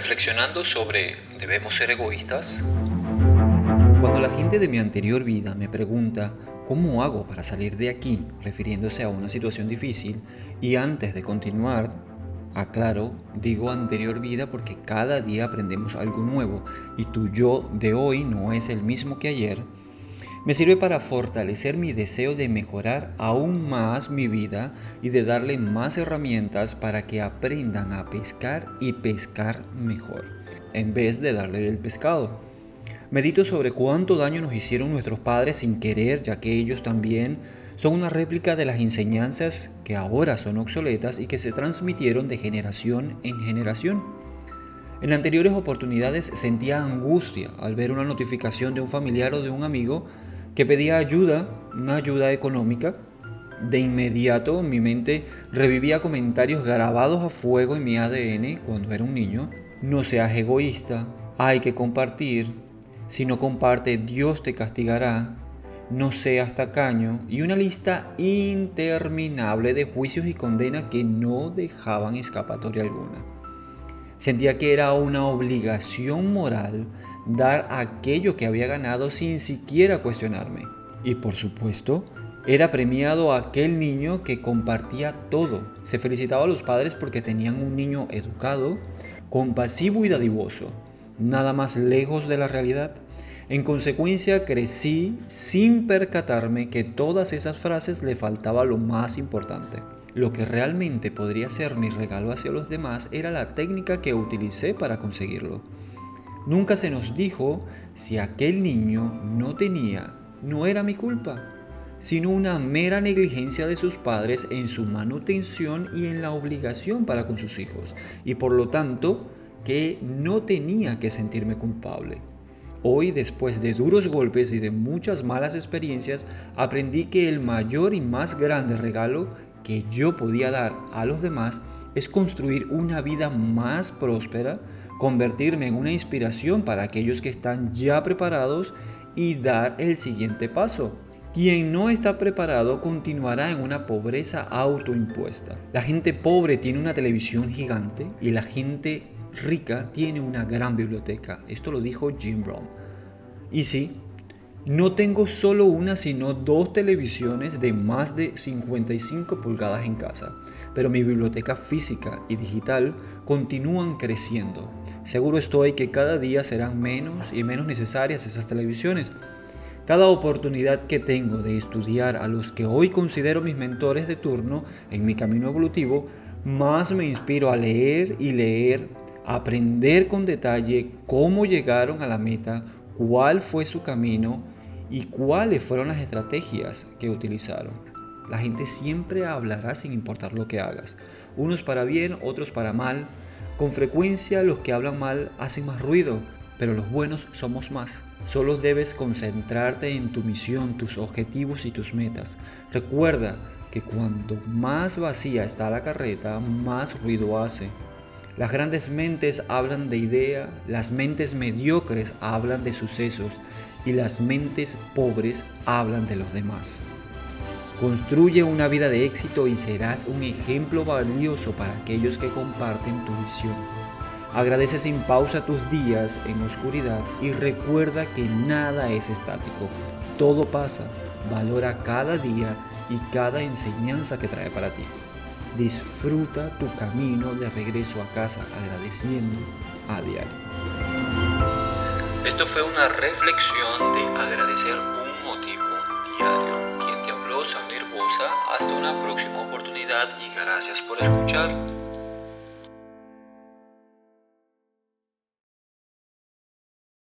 reflexionando sobre ¿debemos ser egoístas? Cuando la gente de mi anterior vida me pregunta ¿cómo hago para salir de aquí? refiriéndose a una situación difícil, y antes de continuar, aclaro, digo anterior vida porque cada día aprendemos algo nuevo y tu yo de hoy no es el mismo que ayer, me sirve para fortalecer mi deseo de mejorar aún más mi vida y de darle más herramientas para que aprendan a pescar y pescar mejor, en vez de darle el pescado. Medito sobre cuánto daño nos hicieron nuestros padres sin querer, ya que ellos también son una réplica de las enseñanzas que ahora son obsoletas y que se transmitieron de generación en generación. En anteriores oportunidades sentía angustia al ver una notificación de un familiar o de un amigo que pedía ayuda, una ayuda económica, de inmediato mi mente revivía comentarios grabados a fuego en mi ADN cuando era un niño. No seas egoísta, hay que compartir. Si no comparte, Dios te castigará. No seas tacaño. Y una lista interminable de juicios y condenas que no dejaban escapatoria alguna. Sentía que era una obligación moral dar aquello que había ganado sin siquiera cuestionarme. Y por supuesto, era premiado aquel niño que compartía todo. Se felicitaba a los padres porque tenían un niño educado, compasivo y dadivoso, nada más lejos de la realidad. En consecuencia, crecí sin percatarme que todas esas frases le faltaba lo más importante. Lo que realmente podría ser mi regalo hacia los demás era la técnica que utilicé para conseguirlo. Nunca se nos dijo si aquel niño no tenía, no era mi culpa, sino una mera negligencia de sus padres en su manutención y en la obligación para con sus hijos, y por lo tanto que no tenía que sentirme culpable. Hoy, después de duros golpes y de muchas malas experiencias, aprendí que el mayor y más grande regalo que yo podía dar a los demás es construir una vida más próspera, convertirme en una inspiración para aquellos que están ya preparados y dar el siguiente paso. Quien no está preparado continuará en una pobreza autoimpuesta. La gente pobre tiene una televisión gigante y la gente rica tiene una gran biblioteca. Esto lo dijo Jim Brown. Y sí, no tengo solo una, sino dos televisiones de más de 55 pulgadas en casa, pero mi biblioteca física y digital continúan creciendo. Seguro estoy que cada día serán menos y menos necesarias esas televisiones. Cada oportunidad que tengo de estudiar a los que hoy considero mis mentores de turno en mi camino evolutivo, más me inspiro a leer y leer, aprender con detalle cómo llegaron a la meta, cuál fue su camino y cuáles fueron las estrategias que utilizaron. La gente siempre hablará sin importar lo que hagas, unos para bien, otros para mal. Con frecuencia los que hablan mal hacen más ruido, pero los buenos somos más. Solo debes concentrarte en tu misión, tus objetivos y tus metas. Recuerda que cuanto más vacía está la carreta, más ruido hace. Las grandes mentes hablan de idea, las mentes mediocres hablan de sucesos y las mentes pobres hablan de los demás. Construye una vida de éxito y serás un ejemplo valioso para aquellos que comparten tu visión. Agradece sin pausa tus días en oscuridad y recuerda que nada es estático. Todo pasa. Valora cada día y cada enseñanza que trae para ti. Disfruta tu camino de regreso a casa agradeciendo a diario. Esto fue una reflexión de agradecer un motivo diario. Quien te habló, Samir Bosa. Hasta una próxima oportunidad y gracias por escuchar.